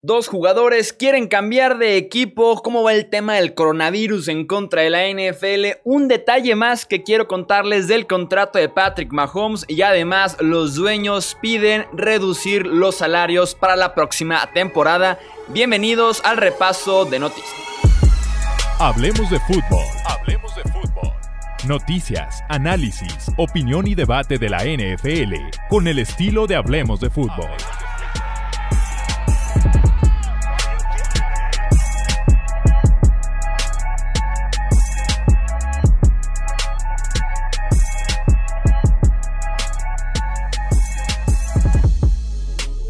Dos jugadores quieren cambiar de equipo. ¿Cómo va el tema del coronavirus en contra de la NFL? Un detalle más que quiero contarles del contrato de Patrick Mahomes y además los dueños piden reducir los salarios para la próxima temporada. Bienvenidos al repaso de noticias. Hablemos de fútbol. Hablemos de fútbol. Noticias, análisis, opinión y debate de la NFL con el estilo de Hablemos de fútbol.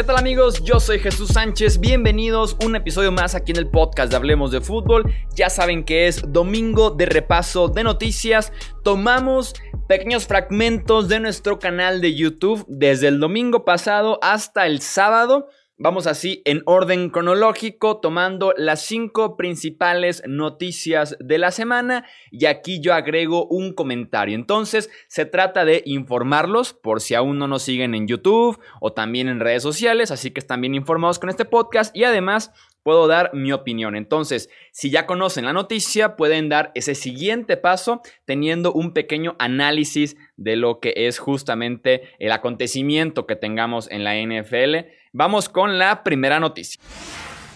¿Qué tal amigos? Yo soy Jesús Sánchez, bienvenidos un episodio más aquí en el podcast de Hablemos de Fútbol. Ya saben que es domingo de repaso de noticias. Tomamos pequeños fragmentos de nuestro canal de YouTube desde el domingo pasado hasta el sábado Vamos así en orden cronológico, tomando las cinco principales noticias de la semana y aquí yo agrego un comentario. Entonces, se trata de informarlos por si aún no nos siguen en YouTube o también en redes sociales, así que están bien informados con este podcast y además puedo dar mi opinión. Entonces, si ya conocen la noticia, pueden dar ese siguiente paso teniendo un pequeño análisis de lo que es justamente el acontecimiento que tengamos en la NFL Vamos con la primera noticia.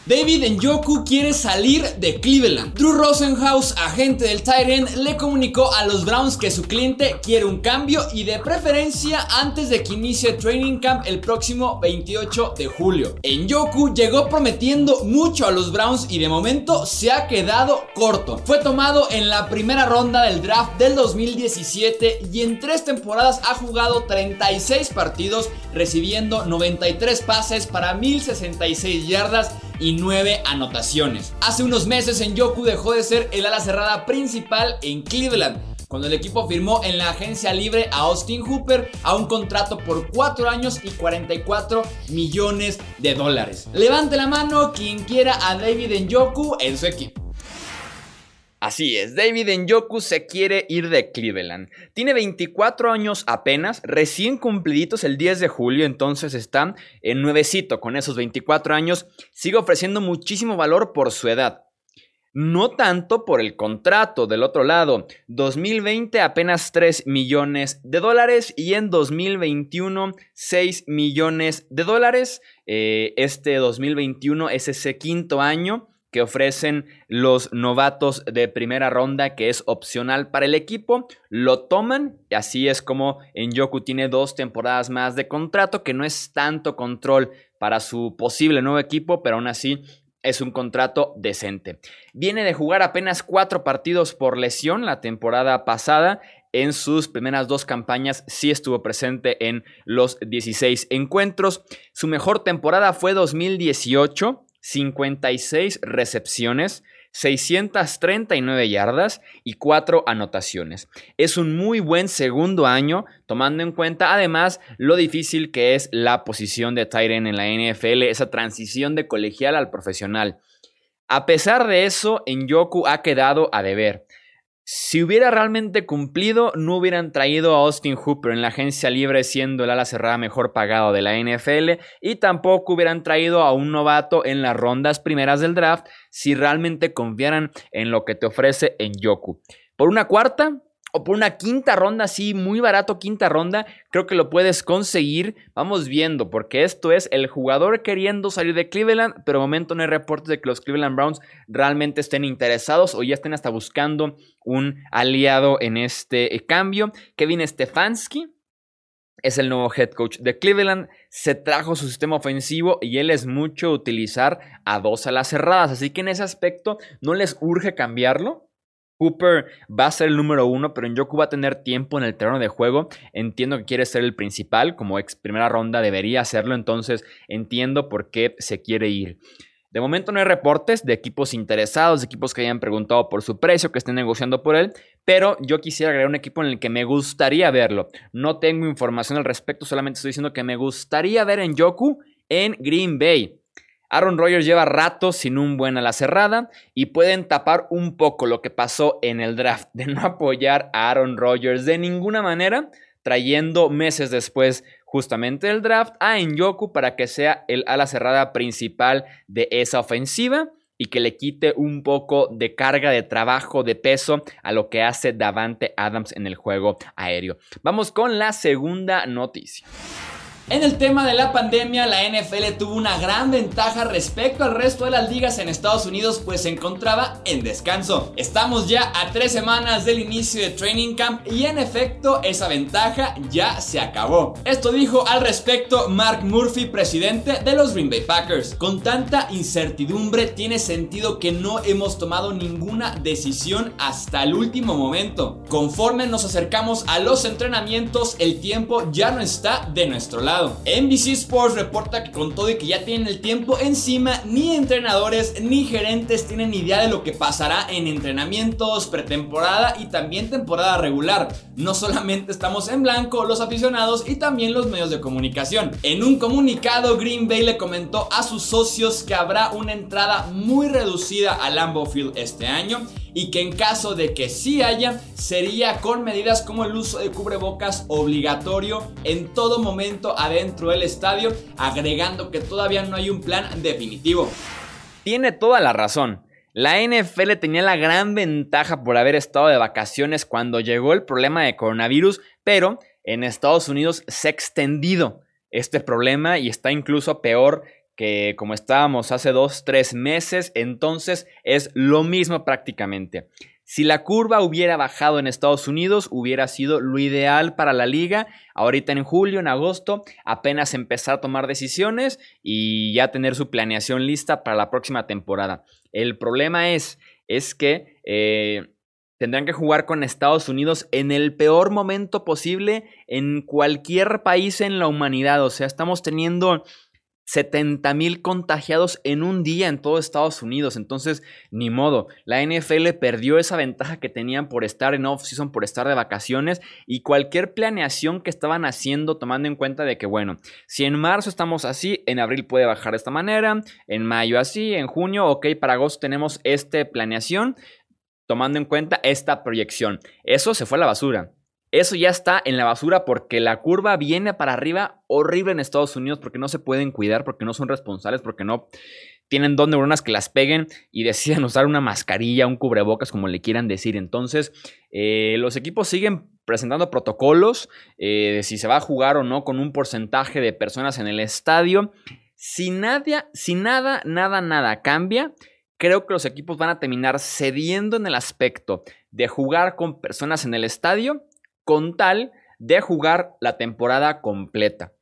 David Njoku quiere salir de Cleveland. Drew Rosenhaus, agente del Tyrant, le comunicó a los Browns que su cliente quiere un cambio y de preferencia antes de que inicie Training Camp el próximo 28 de julio. Njoku llegó prometiendo mucho a los Browns y de momento se ha quedado corto. Fue tomado en la primera ronda del draft del 2017 y en tres temporadas ha jugado 36 partidos recibiendo 93 pases para 1066 yardas y 9 anotaciones. Hace unos meses en Yoku dejó de ser el ala cerrada principal en Cleveland cuando el equipo firmó en la agencia libre a Austin Hooper a un contrato por 4 años y 44 millones de dólares. Levante la mano quien quiera a David Njoku en su equipo. Así es, David Njoku se quiere ir de Cleveland. Tiene 24 años apenas, recién cumpliditos el 10 de julio, entonces está en nuevecito con esos 24 años. Sigue ofreciendo muchísimo valor por su edad. No tanto por el contrato del otro lado. 2020 apenas 3 millones de dólares y en 2021 6 millones de dólares. Eh, este 2021 es ese quinto año que ofrecen los novatos de primera ronda, que es opcional para el equipo, lo toman y así es como Yoku tiene dos temporadas más de contrato, que no es tanto control para su posible nuevo equipo, pero aún así es un contrato decente. Viene de jugar apenas cuatro partidos por lesión la temporada pasada. En sus primeras dos campañas sí estuvo presente en los 16 encuentros. Su mejor temporada fue 2018 56 recepciones, 639 yardas y 4 anotaciones. Es un muy buen segundo año, tomando en cuenta además lo difícil que es la posición de Tyren en la NFL, esa transición de colegial al profesional. A pesar de eso, en Yoku ha quedado a deber. Si hubiera realmente cumplido, no hubieran traído a Austin Hooper en la agencia libre siendo el ala cerrada mejor pagado de la NFL y tampoco hubieran traído a un novato en las rondas primeras del draft si realmente confiaran en lo que te ofrece en Yoku. Por una cuarta, o por una quinta ronda, sí, muy barato quinta ronda, creo que lo puedes conseguir. Vamos viendo, porque esto es el jugador queriendo salir de Cleveland, pero de momento no hay reportes de que los Cleveland Browns realmente estén interesados o ya estén hasta buscando un aliado en este eh, cambio. Kevin Stefanski es el nuevo head coach de Cleveland. Se trajo su sistema ofensivo y él es mucho utilizar a dos alas cerradas. Así que en ese aspecto no les urge cambiarlo. Cooper va a ser el número uno, pero Njoku va a tener tiempo en el terreno de juego. Entiendo que quiere ser el principal, como ex primera ronda debería hacerlo, entonces entiendo por qué se quiere ir. De momento no hay reportes de equipos interesados, de equipos que hayan preguntado por su precio, que estén negociando por él, pero yo quisiera agregar un equipo en el que me gustaría verlo. No tengo información al respecto, solamente estoy diciendo que me gustaría ver en Yoku en Green Bay. Aaron Rodgers lleva rato sin un buen a la cerrada y pueden tapar un poco lo que pasó en el draft de no apoyar a Aaron Rodgers de ninguna manera, trayendo meses después justamente el draft a Njoku para que sea el ala cerrada principal de esa ofensiva y que le quite un poco de carga de trabajo, de peso a lo que hace Davante Adams en el juego aéreo. Vamos con la segunda noticia. En el tema de la pandemia, la NFL tuvo una gran ventaja respecto al resto de las ligas en Estados Unidos, pues se encontraba en descanso. Estamos ya a tres semanas del inicio de Training Camp y en efecto esa ventaja ya se acabó. Esto dijo al respecto Mark Murphy, presidente de los Green Bay Packers. Con tanta incertidumbre tiene sentido que no hemos tomado ninguna decisión hasta el último momento. Conforme nos acercamos a los entrenamientos, el tiempo ya no está de nuestro lado. NBC Sports reporta que con todo y que ya tienen el tiempo encima, ni entrenadores ni gerentes tienen idea de lo que pasará en entrenamientos, pretemporada y también temporada regular. No solamente estamos en blanco los aficionados y también los medios de comunicación. En un comunicado, Green Bay le comentó a sus socios que habrá una entrada muy reducida al Lambeau Field este año y que en caso de que sí haya, sería con medidas como el uso de cubrebocas obligatorio en todo momento adentro del estadio, agregando que todavía no hay un plan definitivo. Tiene toda la razón. La NFL tenía la gran ventaja por haber estado de vacaciones cuando llegó el problema de coronavirus, pero en Estados Unidos se ha extendido este problema y está incluso peor que como estábamos hace dos, tres meses, entonces es lo mismo prácticamente. Si la curva hubiera bajado en Estados Unidos, hubiera sido lo ideal para la liga. Ahorita en julio, en agosto, apenas empezar a tomar decisiones y ya tener su planeación lista para la próxima temporada. El problema es, es que eh, tendrán que jugar con Estados Unidos en el peor momento posible en cualquier país en la humanidad. O sea, estamos teniendo 70 mil contagiados en un día en todo Estados Unidos. Entonces, ni modo. La NFL perdió esa ventaja que tenían por estar en off-season, por estar de vacaciones y cualquier planeación que estaban haciendo, tomando en cuenta de que, bueno, si en marzo estamos así, en abril puede bajar de esta manera, en mayo así, en junio, ok, para agosto tenemos esta planeación, tomando en cuenta esta proyección. Eso se fue a la basura. Eso ya está en la basura porque la curva viene para arriba horrible en Estados Unidos porque no se pueden cuidar, porque no son responsables, porque no tienen dos neuronas que las peguen y deciden usar una mascarilla, un cubrebocas, como le quieran decir. Entonces, eh, los equipos siguen presentando protocolos eh, de si se va a jugar o no con un porcentaje de personas en el estadio. Si, nada, si nada, nada, nada cambia, creo que los equipos van a terminar cediendo en el aspecto de jugar con personas en el estadio con tal de jugar la temporada completa.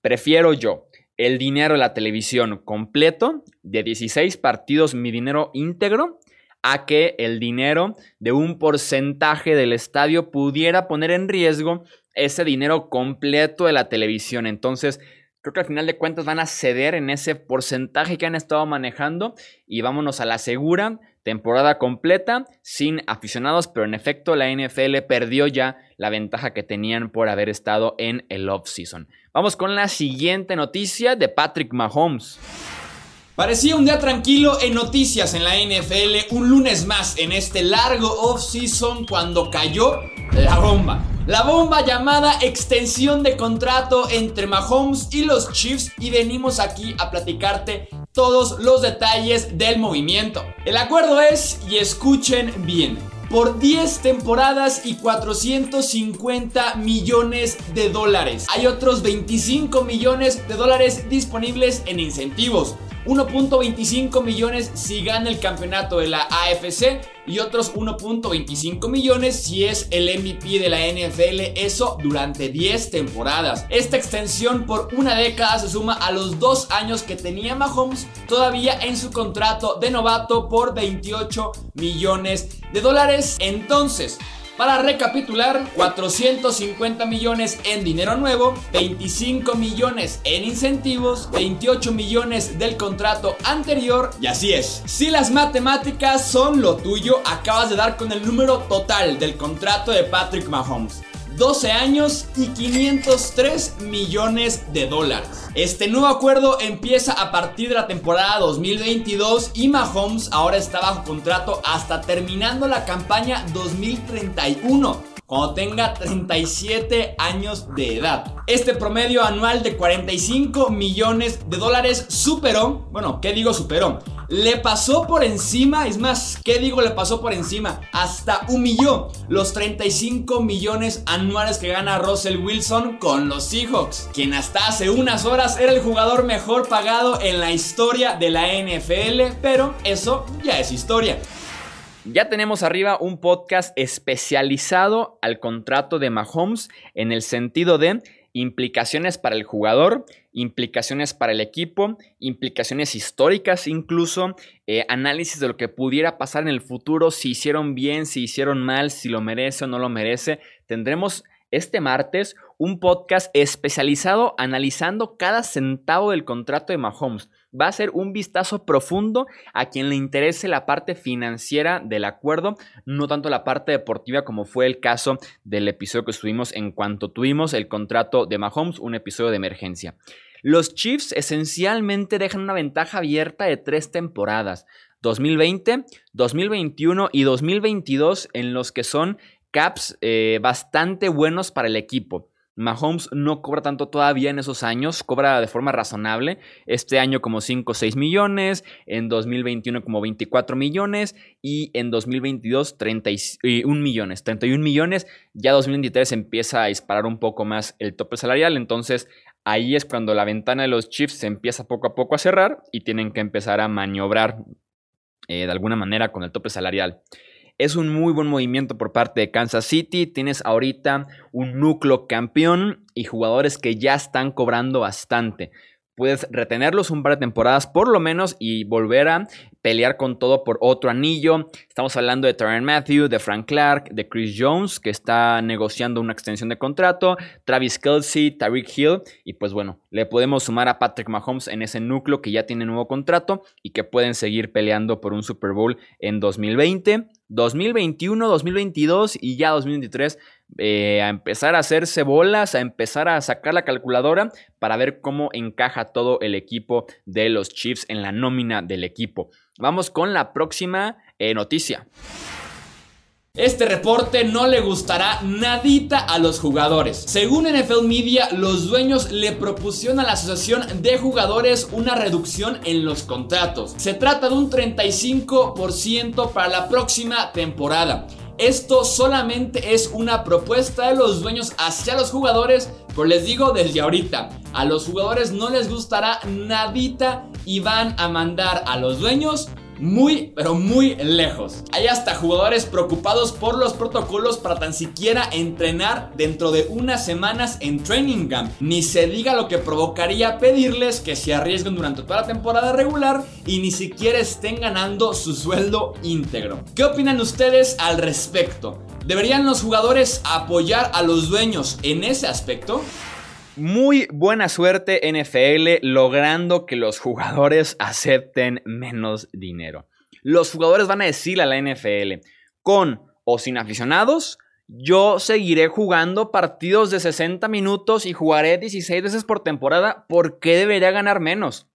Prefiero yo el dinero de la televisión completo, de 16 partidos, mi dinero íntegro, a que el dinero de un porcentaje del estadio pudiera poner en riesgo ese dinero completo de la televisión. Entonces, creo que al final de cuentas van a ceder en ese porcentaje que han estado manejando y vámonos a la segura temporada completa sin aficionados, pero en efecto la NFL perdió ya la ventaja que tenían por haber estado en el off-season. Vamos con la siguiente noticia de Patrick Mahomes. Parecía un día tranquilo en noticias en la NFL, un lunes más en este largo off-season cuando cayó la bomba. La bomba llamada extensión de contrato entre Mahomes y los Chiefs y venimos aquí a platicarte todos los detalles del movimiento. El acuerdo es, y escuchen bien, por 10 temporadas y 450 millones de dólares. Hay otros 25 millones de dólares disponibles en incentivos. 1.25 millones si gana el campeonato de la AFC y otros 1.25 millones si es el MVP de la NFL, eso durante 10 temporadas. Esta extensión por una década se suma a los dos años que tenía Mahomes todavía en su contrato de novato por 28 millones de dólares. Entonces, para recapitular, 450 millones en dinero nuevo, 25 millones en incentivos, 28 millones del contrato anterior y así es. Si las matemáticas son lo tuyo, acabas de dar con el número total del contrato de Patrick Mahomes. 12 años y 503 millones de dólares. Este nuevo acuerdo empieza a partir de la temporada 2022 y Mahomes ahora está bajo contrato hasta terminando la campaña 2031. cuando tenga 37 años de edad. Este promedio anual de 45 millones de dólares superó, bueno, ¿qué digo superó? Le pasó por encima, es más, ¿qué digo le pasó por encima? Hasta humilló los 35 millones anuales que gana Russell Wilson con los Seahawks, quien hasta hace unas horas era el jugador mejor pagado en la historia de la NFL, pero eso ya es historia. Ya tenemos arriba un podcast especializado al contrato de Mahomes en el sentido de implicaciones para el jugador, implicaciones para el equipo, implicaciones históricas incluso, eh, análisis de lo que pudiera pasar en el futuro, si hicieron bien, si hicieron mal, si lo merece o no lo merece. Tendremos este martes un podcast especializado analizando cada centavo del contrato de Mahomes. Va a ser un vistazo profundo a quien le interese la parte financiera del acuerdo, no tanto la parte deportiva como fue el caso del episodio que estuvimos en cuanto tuvimos el contrato de Mahomes, un episodio de emergencia. Los Chiefs esencialmente dejan una ventaja abierta de tres temporadas. 2020, 2021 y 2022 en los que son caps eh, bastante buenos para el equipo. Mahomes no cobra tanto todavía en esos años, cobra de forma razonable. Este año como 5 o 6 millones, en 2021 como 24 millones y en 2022 31 millones. 31 millones, ya 2023 empieza a disparar un poco más el tope salarial, entonces ahí es cuando la ventana de los Chiefs se empieza poco a poco a cerrar y tienen que empezar a maniobrar eh, de alguna manera con el tope salarial. Es un muy buen movimiento por parte de Kansas City. Tienes ahorita un núcleo campeón y jugadores que ya están cobrando bastante. Puedes retenerlos un par de temporadas por lo menos y volver a pelear con todo por otro anillo. Estamos hablando de Tyron Matthew, de Frank Clark, de Chris Jones, que está negociando una extensión de contrato, Travis Kelsey, Tyreek Hill, y pues bueno, le podemos sumar a Patrick Mahomes en ese núcleo que ya tiene nuevo contrato y que pueden seguir peleando por un Super Bowl en 2020. 2021, 2022 y ya 2023 eh, a empezar a hacerse bolas, a empezar a sacar la calculadora para ver cómo encaja todo el equipo de los Chiefs en la nómina del equipo. Vamos con la próxima eh, noticia. Este reporte no le gustará nadita a los jugadores. Según NFL Media, los dueños le propusieron a la asociación de jugadores una reducción en los contratos. Se trata de un 35% para la próxima temporada. Esto solamente es una propuesta de los dueños hacia los jugadores, pero les digo desde ahorita, a los jugadores no les gustará nadita y van a mandar a los dueños muy, pero muy lejos. Hay hasta jugadores preocupados por los protocolos para tan siquiera entrenar dentro de unas semanas en Training Camp. Ni se diga lo que provocaría pedirles que se arriesguen durante toda la temporada regular y ni siquiera estén ganando su sueldo íntegro. ¿Qué opinan ustedes al respecto? ¿Deberían los jugadores apoyar a los dueños en ese aspecto? Muy buena suerte NFL logrando que los jugadores acepten menos dinero. Los jugadores van a decirle a la NFL, con o sin aficionados, yo seguiré jugando partidos de 60 minutos y jugaré 16 veces por temporada. ¿Por qué debería ganar menos?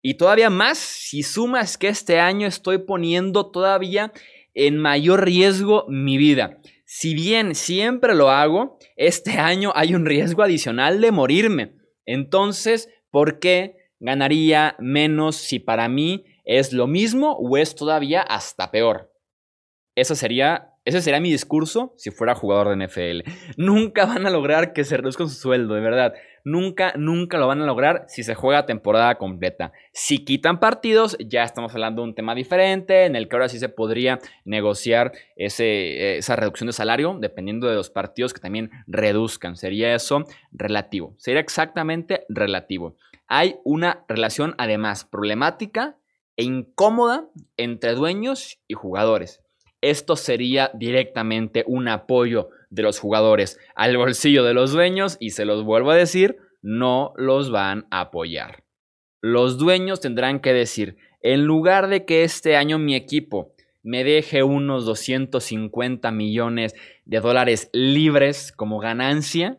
Y todavía más si sumas que este año estoy poniendo todavía en mayor riesgo mi vida. Si bien siempre lo hago, este año hay un riesgo adicional de morirme. Entonces, ¿por qué ganaría menos si para mí es lo mismo o es todavía hasta peor? Eso sería ese sería mi discurso si fuera jugador de NFL. Nunca van a lograr que se reduzca su sueldo, de verdad. Nunca, nunca lo van a lograr si se juega temporada completa. Si quitan partidos, ya estamos hablando de un tema diferente, en el que ahora sí se podría negociar ese, esa reducción de salario, dependiendo de los partidos que también reduzcan. Sería eso relativo. Sería exactamente relativo. Hay una relación además problemática e incómoda entre dueños y jugadores esto sería directamente un apoyo de los jugadores al bolsillo de los dueños y se los vuelvo a decir, no los van a apoyar. Los dueños tendrán que decir, en lugar de que este año mi equipo me deje unos 250 millones de dólares libres como ganancia,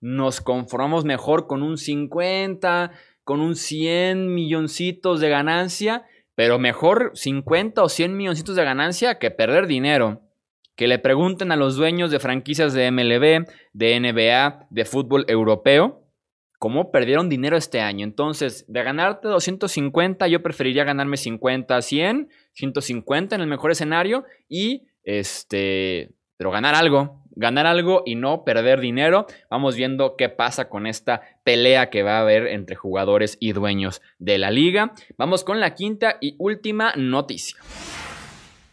nos conformamos mejor con un 50, con un 100 milloncitos de ganancia pero mejor 50 o 100 milloncitos de ganancia que perder dinero. Que le pregunten a los dueños de franquicias de MLB, de NBA, de fútbol europeo, cómo perdieron dinero este año. Entonces, de ganarte 250, yo preferiría ganarme 50, 100, 150 en el mejor escenario y este, pero ganar algo, ganar algo y no perder dinero. Vamos viendo qué pasa con esta pelea que va a haber entre jugadores y dueños de la liga. Vamos con la quinta y última noticia.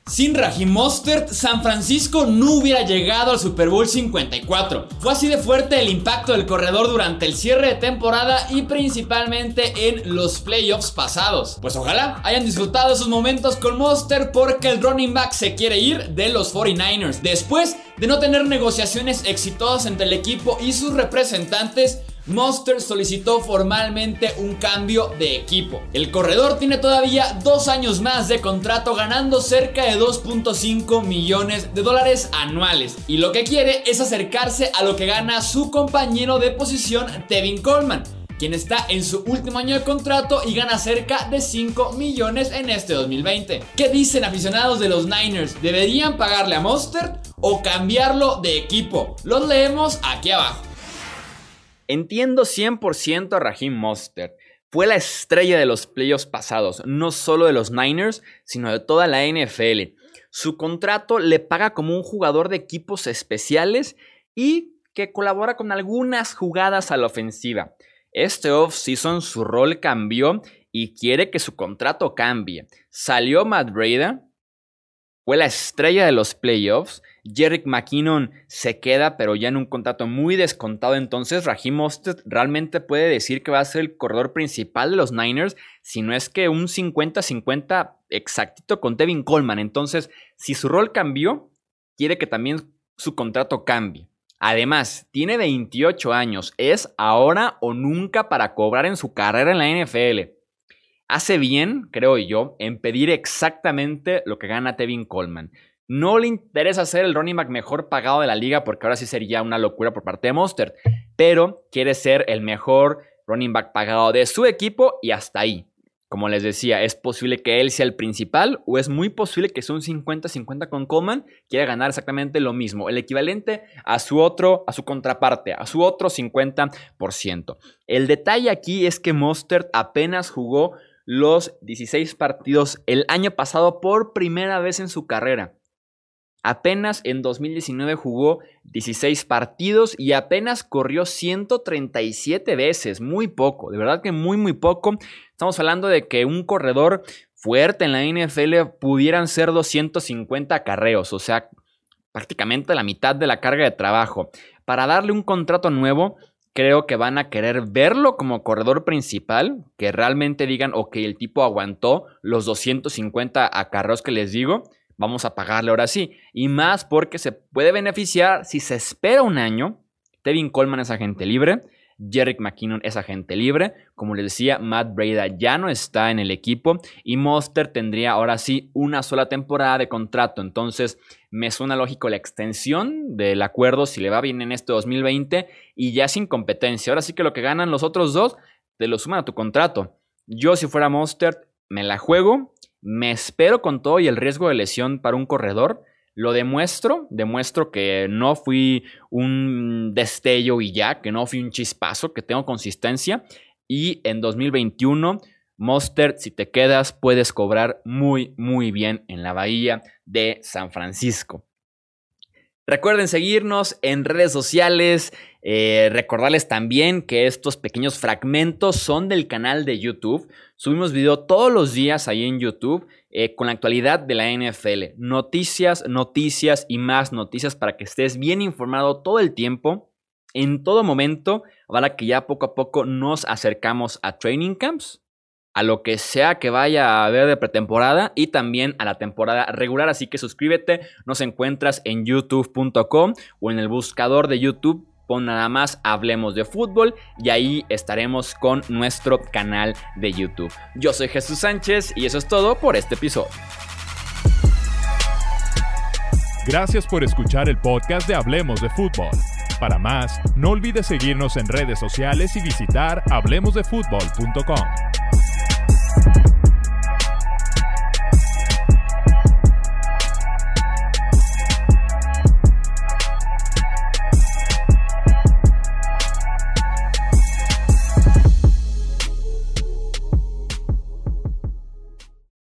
Sin Raheem Mostert, San Francisco no hubiera llegado al Super Bowl 54. Fue así de fuerte el impacto del corredor durante el cierre de temporada y principalmente en los playoffs pasados. Pues ojalá hayan disfrutado esos momentos con Mostert porque el running back se quiere ir de los 49ers. Después de no tener negociaciones exitosas entre el equipo y sus representantes, Monster solicitó formalmente un cambio de equipo. El corredor tiene todavía dos años más de contrato ganando cerca de 2.5 millones de dólares anuales y lo que quiere es acercarse a lo que gana su compañero de posición Tevin Coleman quien está en su último año de contrato y gana cerca de 5 millones en este 2020. ¿Qué dicen aficionados de los Niners? ¿Deberían pagarle a Monster o cambiarlo de equipo? Los leemos aquí abajo. Entiendo 100% a Raheem Mostert. Fue la estrella de los playoffs pasados, no solo de los Niners, sino de toda la NFL. Su contrato le paga como un jugador de equipos especiales y que colabora con algunas jugadas a la ofensiva. Este off-season su rol cambió y quiere que su contrato cambie. Salió Matt Breda, fue la estrella de los playoffs Jerick McKinnon se queda, pero ya en un contrato muy descontado. Entonces, Raheem Mostert realmente puede decir que va a ser el corredor principal de los Niners, si no es que un 50-50 exactito con Tevin Coleman. Entonces, si su rol cambió, quiere que también su contrato cambie. Además, tiene 28 años, es ahora o nunca para cobrar en su carrera en la NFL. Hace bien, creo yo, en pedir exactamente lo que gana Tevin Coleman. No le interesa ser el running back mejor pagado de la liga porque ahora sí sería una locura por parte de Monster, pero quiere ser el mejor running back pagado de su equipo y hasta ahí. Como les decía, es posible que él sea el principal o es muy posible que sea un 50-50 con Coleman, quiera ganar exactamente lo mismo, el equivalente a su otro, a su contraparte, a su otro 50%. El detalle aquí es que Mostert apenas jugó los 16 partidos el año pasado por primera vez en su carrera. Apenas en 2019 jugó 16 partidos y apenas corrió 137 veces, muy poco, de verdad que muy muy poco. Estamos hablando de que un corredor fuerte en la NFL pudieran ser 250 carreos, o sea, prácticamente la mitad de la carga de trabajo. Para darle un contrato nuevo, creo que van a querer verlo como corredor principal, que realmente digan, ok, el tipo aguantó los 250 acarreos que les digo vamos a pagarle ahora sí. Y más porque se puede beneficiar si se espera un año. Tevin Coleman es agente libre. Jerick McKinnon es agente libre. Como les decía, Matt Breda ya no está en el equipo. Y Monster tendría ahora sí una sola temporada de contrato. Entonces, me suena lógico la extensión del acuerdo si le va bien en este 2020 y ya sin competencia. Ahora sí que lo que ganan los otros dos, te lo suman a tu contrato. Yo, si fuera Monster, me la juego me espero con todo y el riesgo de lesión para un corredor. Lo demuestro, demuestro que no fui un destello y ya, que no fui un chispazo, que tengo consistencia. Y en 2021, Monster, si te quedas, puedes cobrar muy, muy bien en la bahía de San Francisco. Recuerden seguirnos en redes sociales. Eh, recordarles también que estos pequeños fragmentos son del canal de YouTube. Subimos video todos los días ahí en YouTube eh, con la actualidad de la NFL. Noticias, noticias y más noticias para que estés bien informado todo el tiempo, en todo momento, para que ya poco a poco nos acercamos a training camps a lo que sea que vaya a haber de pretemporada y también a la temporada regular. Así que suscríbete, nos encuentras en youtube.com o en el buscador de YouTube. Pon nada más Hablemos de Fútbol y ahí estaremos con nuestro canal de YouTube. Yo soy Jesús Sánchez y eso es todo por este episodio. Gracias por escuchar el podcast de Hablemos de Fútbol. Para más, no olvides seguirnos en redes sociales y visitar hablemosdefutbol.com.